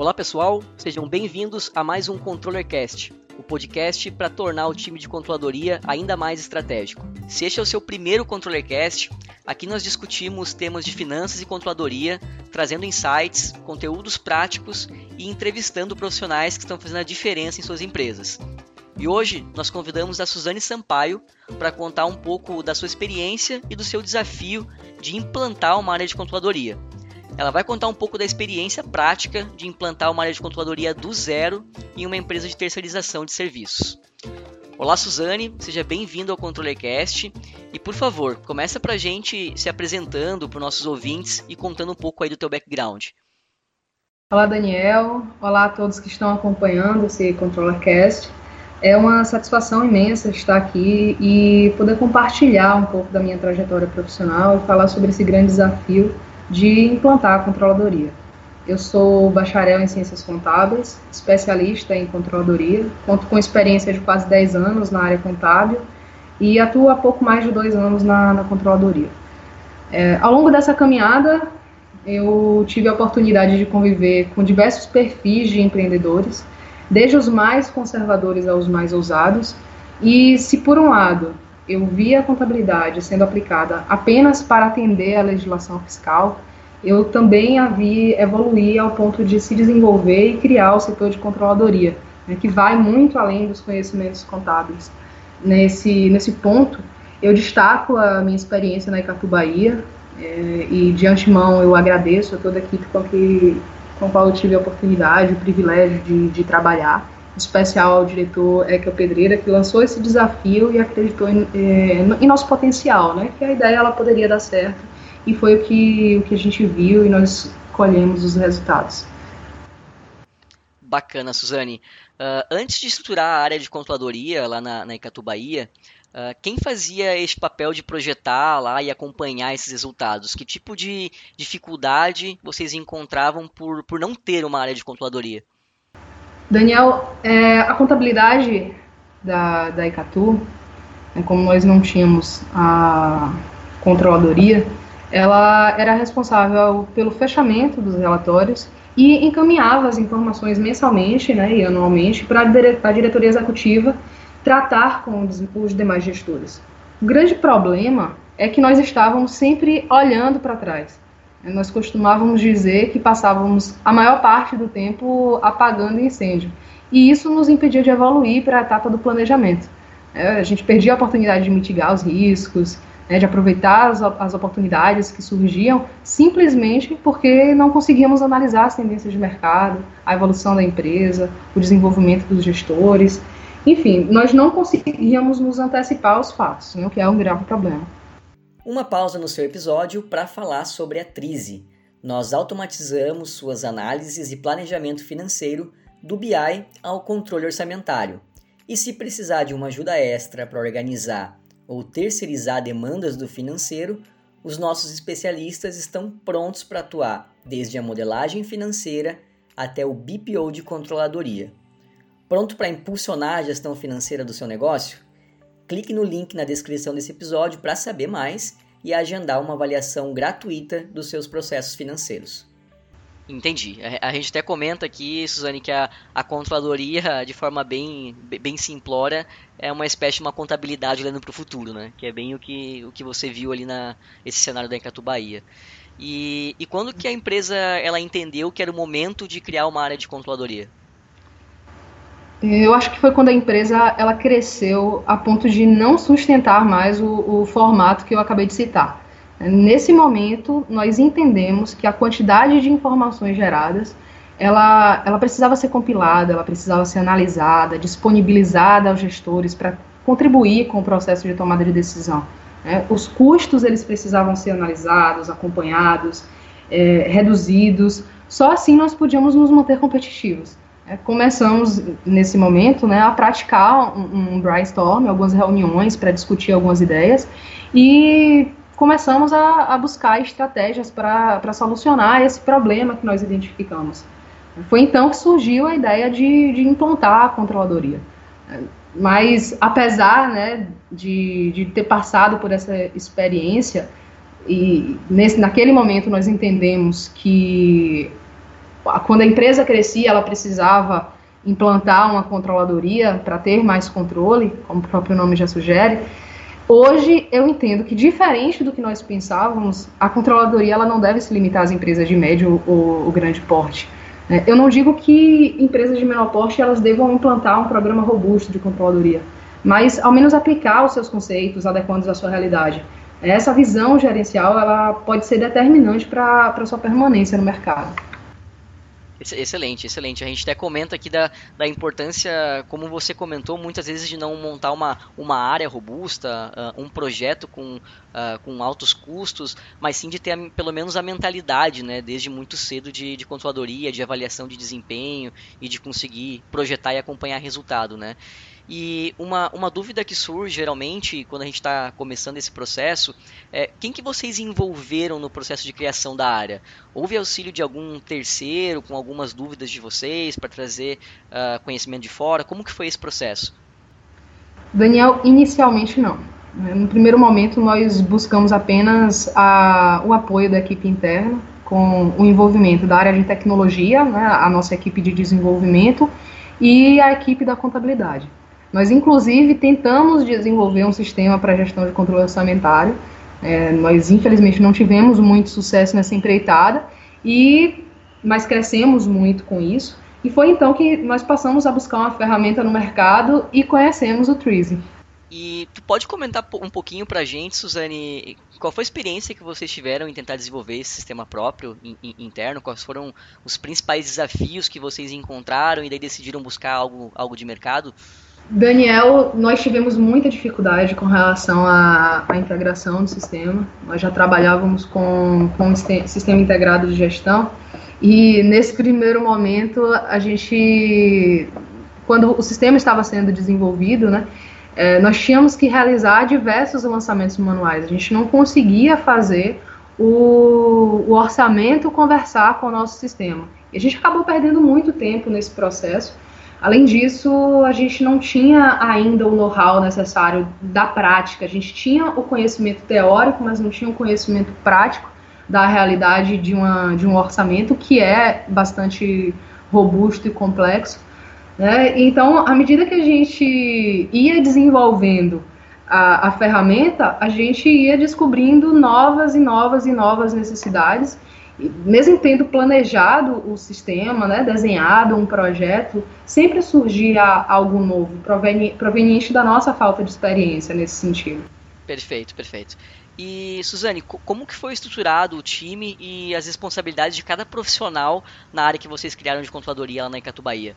Olá pessoal, sejam bem-vindos a mais um ControllerCast, o podcast para tornar o time de controladoria ainda mais estratégico. Se este é o seu primeiro ControllerCast, aqui nós discutimos temas de finanças e controladoria, trazendo insights, conteúdos práticos e entrevistando profissionais que estão fazendo a diferença em suas empresas. E hoje nós convidamos a Suzane Sampaio para contar um pouco da sua experiência e do seu desafio de implantar uma área de controladoria. Ela vai contar um pouco da experiência prática de implantar uma área de controladoria do zero em uma empresa de terceirização de serviços. Olá, Suzane, seja bem-vindo ao ControllerCast e, por favor, começa para a gente se apresentando para os nossos ouvintes e contando um pouco aí do teu background. Olá, Daniel. Olá a todos que estão acompanhando esse ControllerCast. É uma satisfação imensa estar aqui e poder compartilhar um pouco da minha trajetória profissional e falar sobre esse grande desafio de implantar a controladoria. Eu sou bacharel em Ciências Contábeis, especialista em controladoria, conto com experiência de quase 10 anos na área contábil e atuo há pouco mais de dois anos na, na controladoria. É, ao longo dessa caminhada, eu tive a oportunidade de conviver com diversos perfis de empreendedores, desde os mais conservadores aos mais ousados, e se por um lado eu vi a contabilidade sendo aplicada apenas para atender a legislação fiscal, eu também a vi evoluir ao ponto de se desenvolver e criar o setor de controladoria, né, que vai muito além dos conhecimentos contábeis. Nesse, nesse ponto, eu destaco a minha experiência na Icatu Bahia, é, e de antemão eu agradeço a toda a equipe com, que, com a qual eu tive a oportunidade, o privilégio de, de trabalhar especial ao diretor Ekel Pedreira, que lançou esse desafio e acreditou em, é, em, nosso potencial, né? Que a ideia ela poderia dar certo e foi o que, o que a gente viu e nós colhemos os resultados. Bacana, Suzane. Uh, antes de estruturar a área de controladoria lá na, na Icatu Bahia, uh, quem fazia esse papel de projetar lá e acompanhar esses resultados? Que tipo de dificuldade vocês encontravam por, por não ter uma área de controladoria? Daniel, é, a contabilidade da, da Icatu, né, como nós não tínhamos a controladoria, ela era responsável pelo fechamento dos relatórios e encaminhava as informações mensalmente né, e anualmente para a diretoria executiva tratar com os demais gestores. O grande problema é que nós estávamos sempre olhando para trás. Nós costumávamos dizer que passávamos a maior parte do tempo apagando incêndio. E isso nos impedia de evoluir para a etapa do planejamento. É, a gente perdia a oportunidade de mitigar os riscos, né, de aproveitar as, oportunidades que surgiam, simplesmente porque não conseguíamos analisar as tendências de mercado, a evolução da empresa, o desenvolvimento dos gestores. Enfim, nós não conseguíamos nos antecipar aos fatos, né, o que é um grave problema. Uma pausa no seu episódio para falar sobre a Trize. Nós automatizamos suas análises e planejamento financeiro do BI ao controle orçamentário. E se precisar de uma ajuda extra para organizar ou terceirizar demandas do financeiro, os nossos especialistas estão prontos para atuar desde a modelagem financeira até o BPO de controladoria. Pronto para impulsionar a gestão financeira do seu negócio? Clique no link na descrição desse episódio para saber mais e agendar uma avaliação gratuita dos seus processos financeiros. Entendi. A, gente até comenta aqui, Suzane, que a, a controladoria, de forma bem, bem simplória, é uma espécie de uma contabilidade olhando para o futuro, né? Que é bem o que, o que você viu ali na esse cenário da Encatu Bahia. E, e quando que a empresa ela entendeu que era o momento de criar uma área de controladoria? Eu acho que foi quando a empresa ela cresceu a ponto de não sustentar mais o, o formato que eu acabei de citar. Nesse momento, nós entendemos que a quantidade de informações geradas ela, ela precisava ser compilada, ela precisava ser analisada, disponibilizada aos gestores para contribuir com o processo de tomada de decisão. Né? Os custos eles precisavam ser analisados, acompanhados, é, reduzidos. Só assim nós podíamos nos manter competitivos. É, começamos nesse momento né, a praticar um, um brainstorm, algumas reuniões para discutir algumas ideias e começamos a, a buscar estratégias para solucionar esse problema que nós identificamos. Foi então que surgiu a ideia de, de implantar a controladoria. Mas, apesar né, de, de ter passado por essa experiência, e nesse, naquele momento nós entendemos que quando a empresa crescia, ela precisava implantar uma controladoria para ter mais controle, como o próprio nome já sugere. Hoje eu entendo que diferente do que nós pensávamos, a controladoria ela não deve se limitar às empresas de médio ou, ou grande porte. É, eu não digo que empresas de menor porte elas devam implantar um programa robusto de controladoria, mas ao menos aplicar os seus conceitos adequados à sua realidade. Essa visão gerencial ela pode ser determinante para a sua permanência no mercado. Excelente, excelente. A gente até comenta aqui da, da importância, como você comentou, muitas vezes de não montar uma, uma área robusta, uh, um projeto com, uh, com altos custos, mas sim de ter a, pelo menos a mentalidade, né, desde muito cedo de, de controladoria, de avaliação de desempenho e de conseguir projetar e acompanhar resultado, né. E uma, uma dúvida que surge geralmente quando a gente está começando esse processo é quem que vocês envolveram no processo de criação da área? Houve auxílio de algum terceiro com algumas dúvidas de vocês para trazer uh, conhecimento de fora? Como que foi esse processo? Daniel, inicialmente não. No primeiro momento nós buscamos apenas a, o apoio da equipe interna com o envolvimento da área de tecnologia, né, a nossa equipe de desenvolvimento e a equipe da contabilidade. Nós, inclusive, tentamos desenvolver um sistema para gestão de controle orçamentário. É, nós, infelizmente, não tivemos muito sucesso nessa empreitada, e mas crescemos muito com isso. E foi então que nós passamos a buscar uma ferramenta no mercado e conhecemos o Treasy. E tu pode comentar um pouquinho para a gente, Suzane, qual foi a experiência que vocês tiveram em tentar desenvolver esse sistema próprio in, in, interno? Quais foram os principais desafios que vocês encontraram e daí decidiram buscar algo, algo de mercado? Daniel, nós tivemos muita dificuldade com relação à, à integração do sistema. Nós já trabalhávamos com, com o sistema integrado de gestão e nesse primeiro momento a gente, quando o sistema estava sendo desenvolvido, né, é, nós tínhamos que realizar diversos lançamentos manuais. A gente não conseguia fazer o, o orçamento conversar com o nosso sistema. E a gente acabou perdendo muito tempo nesse processo Além disso, a gente não tinha ainda o know-how necessário da prática. A gente tinha o conhecimento teórico, mas não tinha o conhecimento prático da realidade de, uma, de um orçamento que é bastante robusto e complexo. Né? Então, à medida que a gente ia desenvolvendo a, a ferramenta, a gente ia descobrindo novas e novas e novas necessidades mesmo tendo planejado o sistema, né, desenhado um projeto, sempre surgia algo novo, proveniente da nossa falta de experiência nesse sentido. Perfeito, perfeito. E, Suzane, como que foi estruturado o time e as responsabilidades de cada profissional na área que vocês criaram de controladoria lá na Icatu Bahia?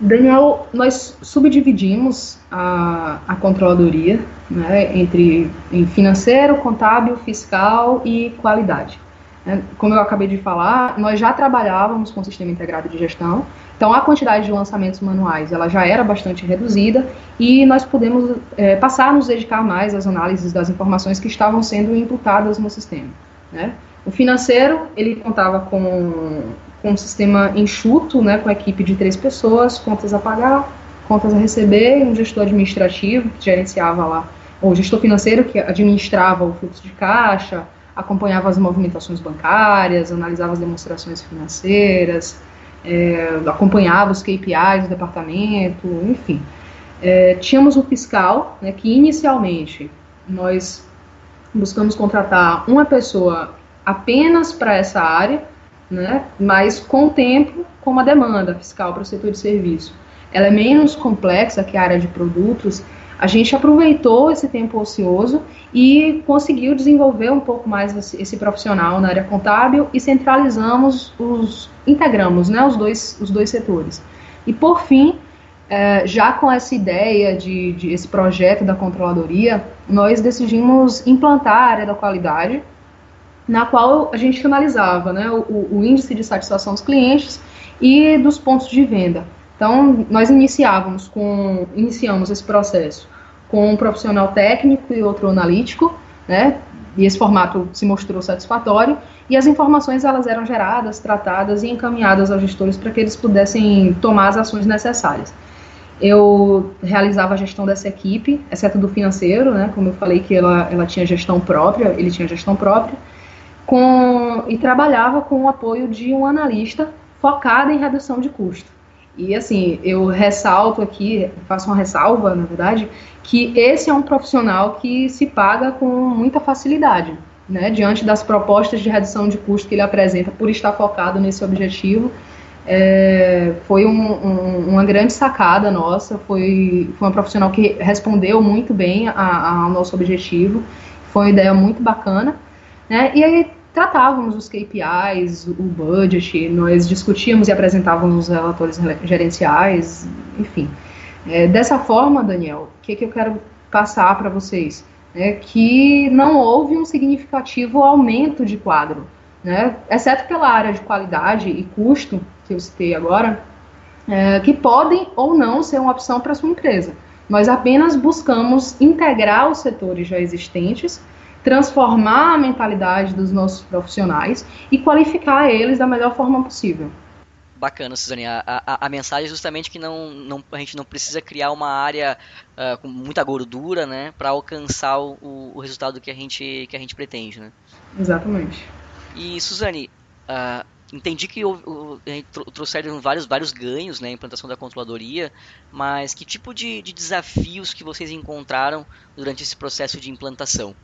Daniel, nós subdividimos a, a controladoria né, entre em financeiro, contábil, fiscal e qualidade. Né? Como eu acabei de falar, nós já trabalhávamos com o sistema integrado de gestão, então a quantidade de lançamentos manuais ela já era bastante reduzida e nós pudemos é, passar a nos dedicar mais às análises das informações que estavam sendo imputadas no sistema. Né? O financeiro ele contava com, com um sistema enxuto, né, com a equipe de três pessoas, contas a pagar, contas a receber, um gestor administrativo que gerenciava lá, ou gestor financeiro que administrava o fluxo de caixa, acompanhava as movimentações bancárias, analisava as demonstrações financeiras, é, acompanhava os KPIs do departamento, enfim. É, tínhamos o fiscal, né, que inicialmente nós buscamos contratar uma pessoa apenas para essa área, né, mas com o tempo, com uma demanda fiscal para o setor de serviço. Ela é menos complexa que a área de produtos, a gente aproveitou esse tempo ocioso e conseguiu desenvolver um pouco mais esse, profissional na área contábil e centralizamos os integramos, né, os dois os dois setores. E por fim, é, já com essa ideia de, de esse projeto da controladoria, nós decidimos implantar a área da qualidade, na qual a gente finalizava né, o, o índice de satisfação dos clientes e dos pontos de venda. Então, nós iniciávamos com, iniciamos esse processo com um profissional técnico e outro analítico, né? E esse formato se mostrou satisfatório e as informações elas eram geradas, tratadas e encaminhadas aos gestores para que eles pudessem tomar as ações necessárias. Eu realizava a gestão dessa equipe, exceto do financeiro, né? Como eu falei que ela, ela tinha gestão própria, ele tinha gestão própria. com, e trabalhava com o apoio de um analista focado em redução de custo. E assim, eu ressalto aqui, faço uma ressalva, na verdade, que esse é um profissional que se paga com muita facilidade, né? Diante das propostas de redução de custo que ele apresenta por estar focado nesse objetivo, é, foi um, um, uma grande sacada nossa, foi, foi uma profissional que respondeu muito bem ao nosso objetivo, foi uma ideia muito bacana, né? E aí tratávamos os KPIs, o budget, nós discutíamos e apresentávamos os relatórios gerenciais, enfim. É, dessa forma, Daniel, o que, que eu quero passar para vocês? É que não houve um significativo aumento de quadro, né? exceto pela área de qualidade e custo, que eu citei agora, é, que podem ou não ser uma opção para sua empresa. Nós apenas buscamos integrar os setores já existentes transformar a mentalidade dos nossos profissionais e qualificar eles da melhor forma possível. Bacana, Suzane. A, a, a, mensagem é justamente que não, não, a gente não precisa criar uma área uh, com muita gordura, né, para alcançar o, o, resultado que a gente, que a gente pretende, né? Exatamente. E, Suzane, uh, entendi que trouxeram vários, vários ganhos, né, implantação da controladoria, mas que tipo de, de desafios que vocês encontraram durante esse processo de implantação?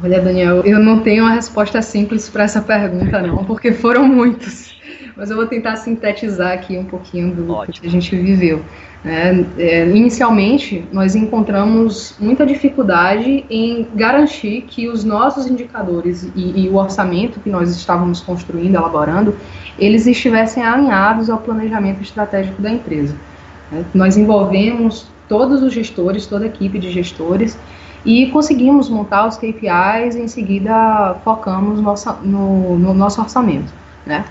Olha, Daniel, eu não tenho uma resposta simples para essa pergunta, não, porque foram muitos. Mas eu vou tentar sintetizar aqui um pouquinho do Ótimo. que a gente viveu. É, é, inicialmente, nós encontramos muita dificuldade em garantir que os nossos indicadores e, e, o orçamento que nós estávamos construindo, elaborando, eles estivessem alinhados ao planejamento estratégico da empresa. É, nós envolvemos todos os gestores, toda a equipe de gestores, e conseguimos montar os KPIs e em seguida focamos nossa, no, no nosso orçamento, né?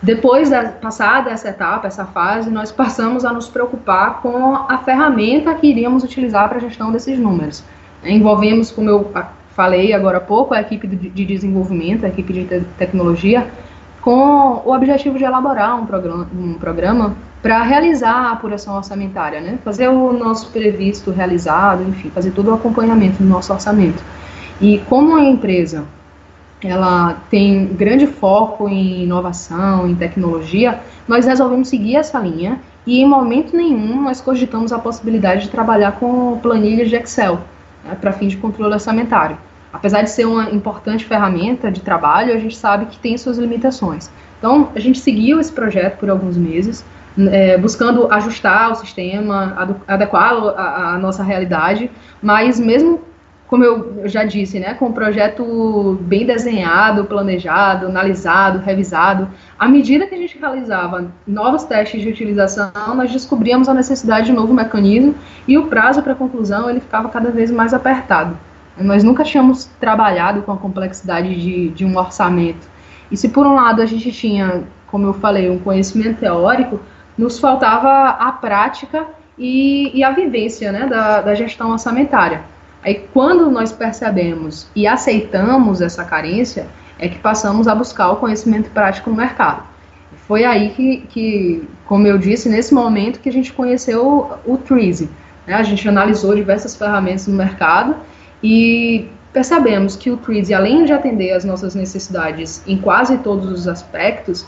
Depois da passada essa etapa, essa fase, nós passamos a nos preocupar com a ferramenta que iríamos utilizar para a gestão desses números. Envolvemos, como eu falei agora há pouco, a equipe de desenvolvimento, a equipe de tecnologia, com o objetivo de elaborar um programa, um programa para realizar a apuração orçamentária, né? Fazer o nosso previsto realizado, enfim, fazer todo o acompanhamento do nosso orçamento. E como a empresa ela tem grande foco em inovação, em tecnologia, nós resolvemos seguir essa linha e em momento nenhum nós cogitamos a possibilidade de trabalhar com planilhas de Excel né, para fim de controle orçamentário. Apesar de ser uma importante ferramenta de trabalho, a gente sabe que tem suas limitações. Então, a gente seguiu esse projeto por alguns meses, é, buscando ajustar o sistema, adequá-lo à, à, nossa realidade, mas mesmo, como eu já disse, né, com o projeto bem desenhado, planejado, analisado, revisado, à medida que a gente realizava novos testes de utilização, nós descobríamos a necessidade de um novo mecanismo e o prazo para conclusão ele ficava cada vez mais apertado. Nós nunca tínhamos trabalhado com a complexidade de, de um orçamento. E se por um lado a gente tinha, como eu falei, um conhecimento teórico, nos faltava a prática e, e a vivência né, da, da gestão orçamentária. Aí, quando nós percebemos e aceitamos essa carência, é que passamos a buscar o conhecimento prático no mercado. Foi aí que, que como eu disse, nesse momento que a gente conheceu o, o Treasy. Né? A gente analisou diversas ferramentas no mercado e percebemos que o Treasy, além de atender às nossas necessidades em quase todos os aspectos,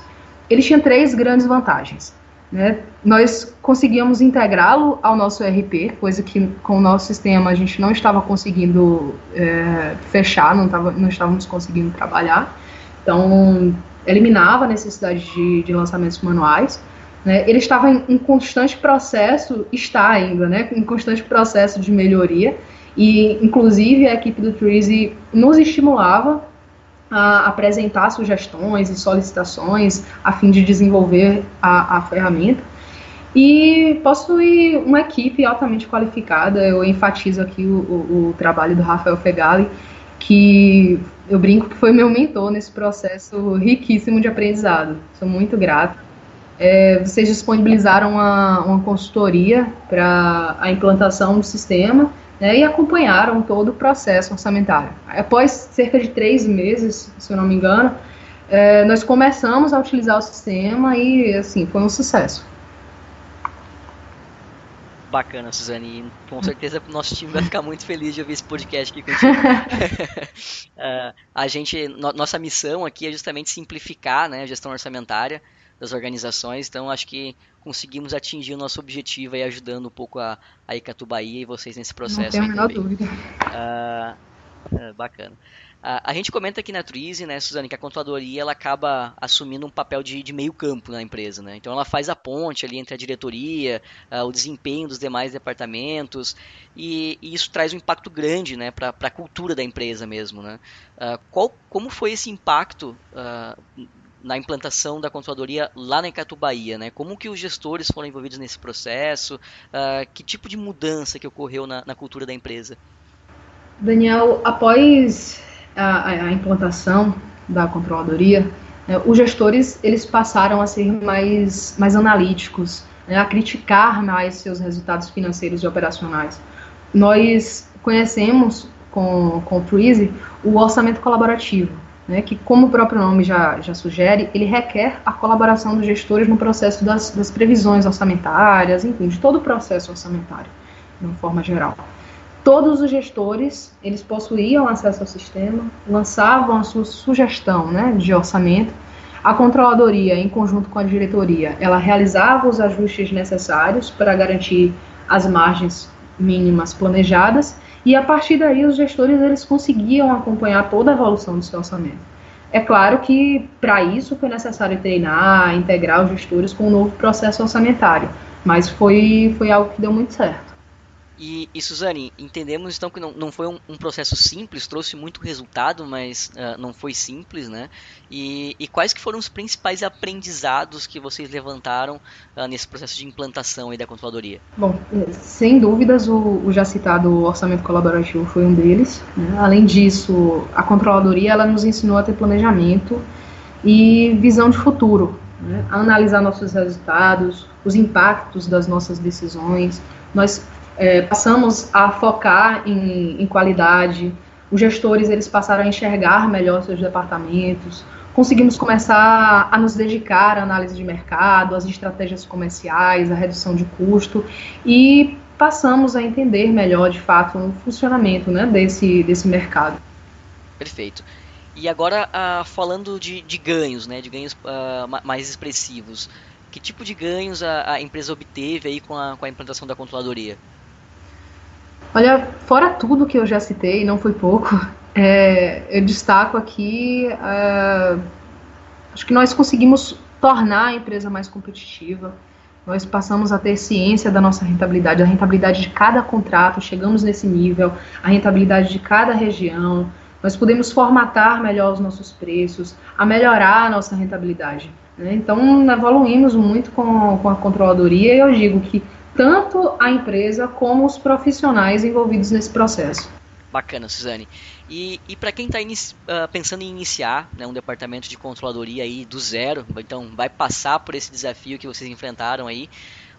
ele tinha três grandes vantagens. Né? Nós conseguíamos integrá-lo ao nosso ERP, coisa que com o nosso sistema a gente não estava conseguindo é, fechar, não, tava, não estávamos conseguindo trabalhar. Então, eliminava a necessidade de, de lançamentos manuais. Né? Ele estava em, em, constante processo, está ainda, né? em constante processo de melhoria. E, inclusive, a equipe do Treasy nos estimulava a apresentar sugestões e solicitações a fim de desenvolver a, a ferramenta. E possui uma equipe altamente qualificada. Eu enfatizo aqui o, o, o trabalho do Rafael Fegali, que eu brinco que foi meu mentor nesse processo riquíssimo de aprendizado. Sou muito grata. É, vocês disponibilizaram uma, uma consultoria para a implantação do sistema né, e acompanharam todo o processo orçamentário. Após cerca de três meses, se eu não me engano, é, nós começamos a utilizar o sistema e, assim, foi um sucesso. Bacana, Suzane. Com certeza o nosso time vai ficar muito feliz de ouvir esse podcast aqui contigo. uh, a gente, no, nossa missão aqui é justamente simplificar né, a gestão orçamentária das organizações, então acho que conseguimos atingir o nosso objetivo aí ajudando um pouco a, a Icatubaí e vocês nesse processo. Não tenho a menor dúvida. Uh, bacana. A, a gente comenta aqui na Twizy, né, Suzane, que a controladoria ela acaba assumindo um papel de, de meio campo na empresa, né? Então ela faz a ponte ali entre a diretoria, uh, o desempenho dos demais departamentos e, e, isso traz um impacto grande, né, para a cultura da empresa mesmo, né? Uh, qual, como foi esse impacto uh, na implantação da controladoria lá na Icatubaía, né? Como que os gestores foram envolvidos nesse processo? Uh, que tipo de mudança que ocorreu na, na cultura da empresa? Daniel, após a, a implantação da controladoria, né, os gestores eles passaram a ser mais, mais analíticos, né, a criticar mais seus resultados financeiros e operacionais. Nós conhecemos com, com o Freeze o orçamento colaborativo, né, que, como o próprio nome já, já sugere, ele requer a colaboração dos gestores no processo das, das previsões orçamentárias, enfim, de todo o processo orçamentário, de uma forma geral todos os gestores eles possuíam acesso ao sistema, lançavam a sua sugestão né, de orçamento. A controladoria, em conjunto com a diretoria, ela realizava os ajustes necessários para garantir as margens mínimas planejadas e a partir daí os gestores eles conseguiam acompanhar toda a evolução do seu orçamento. É claro que para isso foi necessário treinar, integrar os gestores com um novo processo orçamentário, mas foi, foi algo que deu muito certo. E, e Suzane, entendemos então que não, não foi um, um processo simples, trouxe muito resultado, mas uh, não foi simples, né? E, e, quais que foram os principais aprendizados que vocês levantaram uh, nesse processo de implantação aí da controladoria? Bom, é, sem dúvidas o, o já citado orçamento colaborativo foi um deles. Né? Além disso, a controladoria ela nos ensinou a ter planejamento e visão de futuro, né? a analisar nossos resultados, os impactos das nossas decisões. Nós é, passamos a focar em, em qualidade, os gestores eles passaram a enxergar melhor seus departamentos, conseguimos começar a nos dedicar à análise de mercado, às estratégias comerciais, à redução de custo e passamos a entender melhor, de fato, o funcionamento né, desse, desse mercado. Perfeito. E agora, uh, falando de, de, ganhos, né, de ganhos uh, mais expressivos, que tipo de ganhos a, a empresa obteve aí com a, com a implantação da controladoria? Olha, fora tudo que eu já citei, não foi pouco, é, eu destaco aqui, é, acho que nós conseguimos tornar a empresa mais competitiva, nós passamos a ter ciência da nossa rentabilidade, a rentabilidade de cada contrato, chegamos nesse nível, a rentabilidade de cada região, nós podemos formatar melhor os nossos preços, a melhorar a nossa rentabilidade. Né? Então, evoluímos muito com, com a controladoria e eu digo que tanto a empresa como os profissionais envolvidos nesse processo. Bacana, Suzane. E, e para quem está uh, pensando em iniciar né, um departamento de controladoria aí do zero, então vai passar por esse desafio que vocês enfrentaram aí,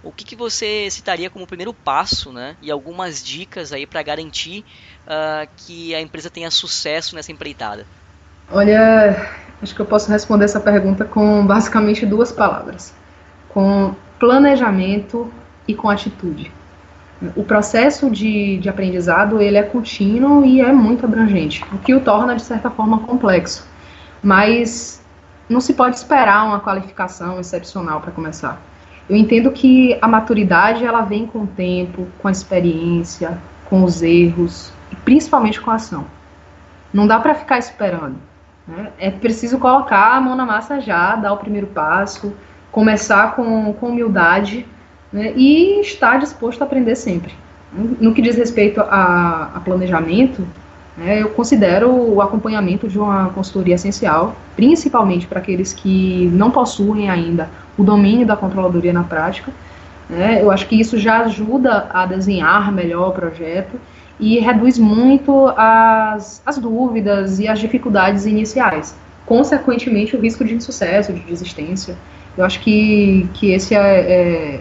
o que, que você citaria como primeiro passo, né, e algumas dicas aí para garantir uh, que a empresa tenha sucesso nessa empreitada? Olha, acho que eu posso responder essa pergunta com basicamente duas palavras: com planejamento e com atitude. O processo de, de aprendizado ele é contínuo e é muito abrangente, o que o torna de certa forma complexo. Mas não se pode esperar uma qualificação excepcional para começar. Eu entendo que a maturidade ela vem com o tempo, com a experiência, com os erros e principalmente com a ação. Não dá para ficar esperando. Né? É preciso colocar a mão na massa já, dar o primeiro passo, começar com, com humildade né, e estar disposto a aprender sempre. No que diz respeito a, a planejamento, né, eu considero o acompanhamento de uma consultoria essencial, principalmente para aqueles que não possuem ainda o domínio da controladoria na prática. Né, eu acho que isso já ajuda a desenhar melhor o projeto e reduz muito as, as dúvidas e as dificuldades iniciais. Consequentemente, o risco de insucesso, de desistência. Eu acho que, que esse é, é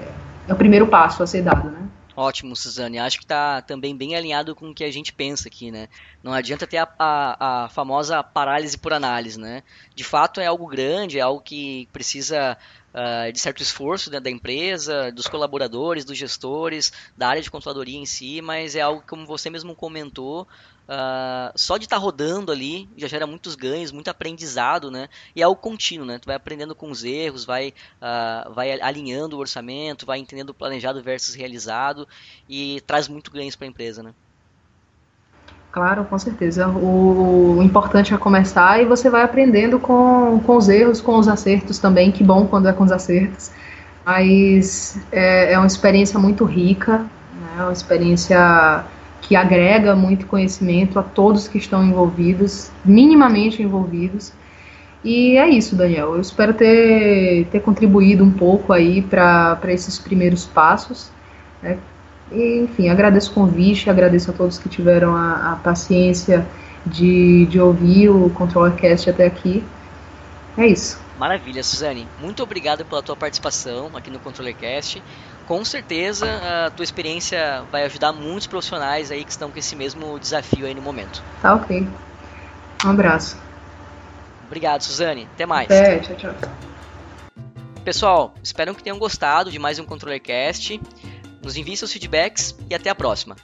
é o primeiro passo a ser dado, né? Ótimo, Suzane. Acho que está também bem alinhado com o que a gente pensa aqui, né? Não adianta ter a, a, a, famosa parálise por análise, né? De fato é algo grande, é algo que precisa uh, de certo esforço da empresa, dos colaboradores, dos gestores, da área de controladoria em si, mas é algo como você mesmo comentou, Uh, só de estar tá rodando ali já gera muitos ganhos, muito aprendizado, né? E é algo contínuo, né? Tu vai aprendendo com os erros, vai, uh, vai alinhando o orçamento, vai entendendo o planejado versus realizado e traz muito ganhos para a empresa, né? Claro, com certeza. O, importante é começar e você vai aprendendo com, com os erros, com os acertos também. Que bom quando é com os acertos. Mas é, é uma experiência muito rica, né? É uma experiência que agrega muito conhecimento a todos que estão envolvidos, minimamente envolvidos. E é isso, Daniel. Eu espero ter, ter contribuído um pouco aí para esses primeiros passos. Né? E, enfim, agradeço o convite, agradeço a todos que tiveram a, a paciência de, de ouvir o ControllerCast até aqui. É isso. Maravilha, Suzane. Muito obrigado pela tua participação aqui no ControllerCast com certeza a tua experiência vai ajudar muitos profissionais aí que estão com esse mesmo desafio aí no momento. Tá ok. Um abraço. Obrigado, Suzane. Até mais. Até, tchau, tchau. Pessoal, espero que tenham gostado de mais um ControllerCast. Nos envie seus feedbacks e até a próxima.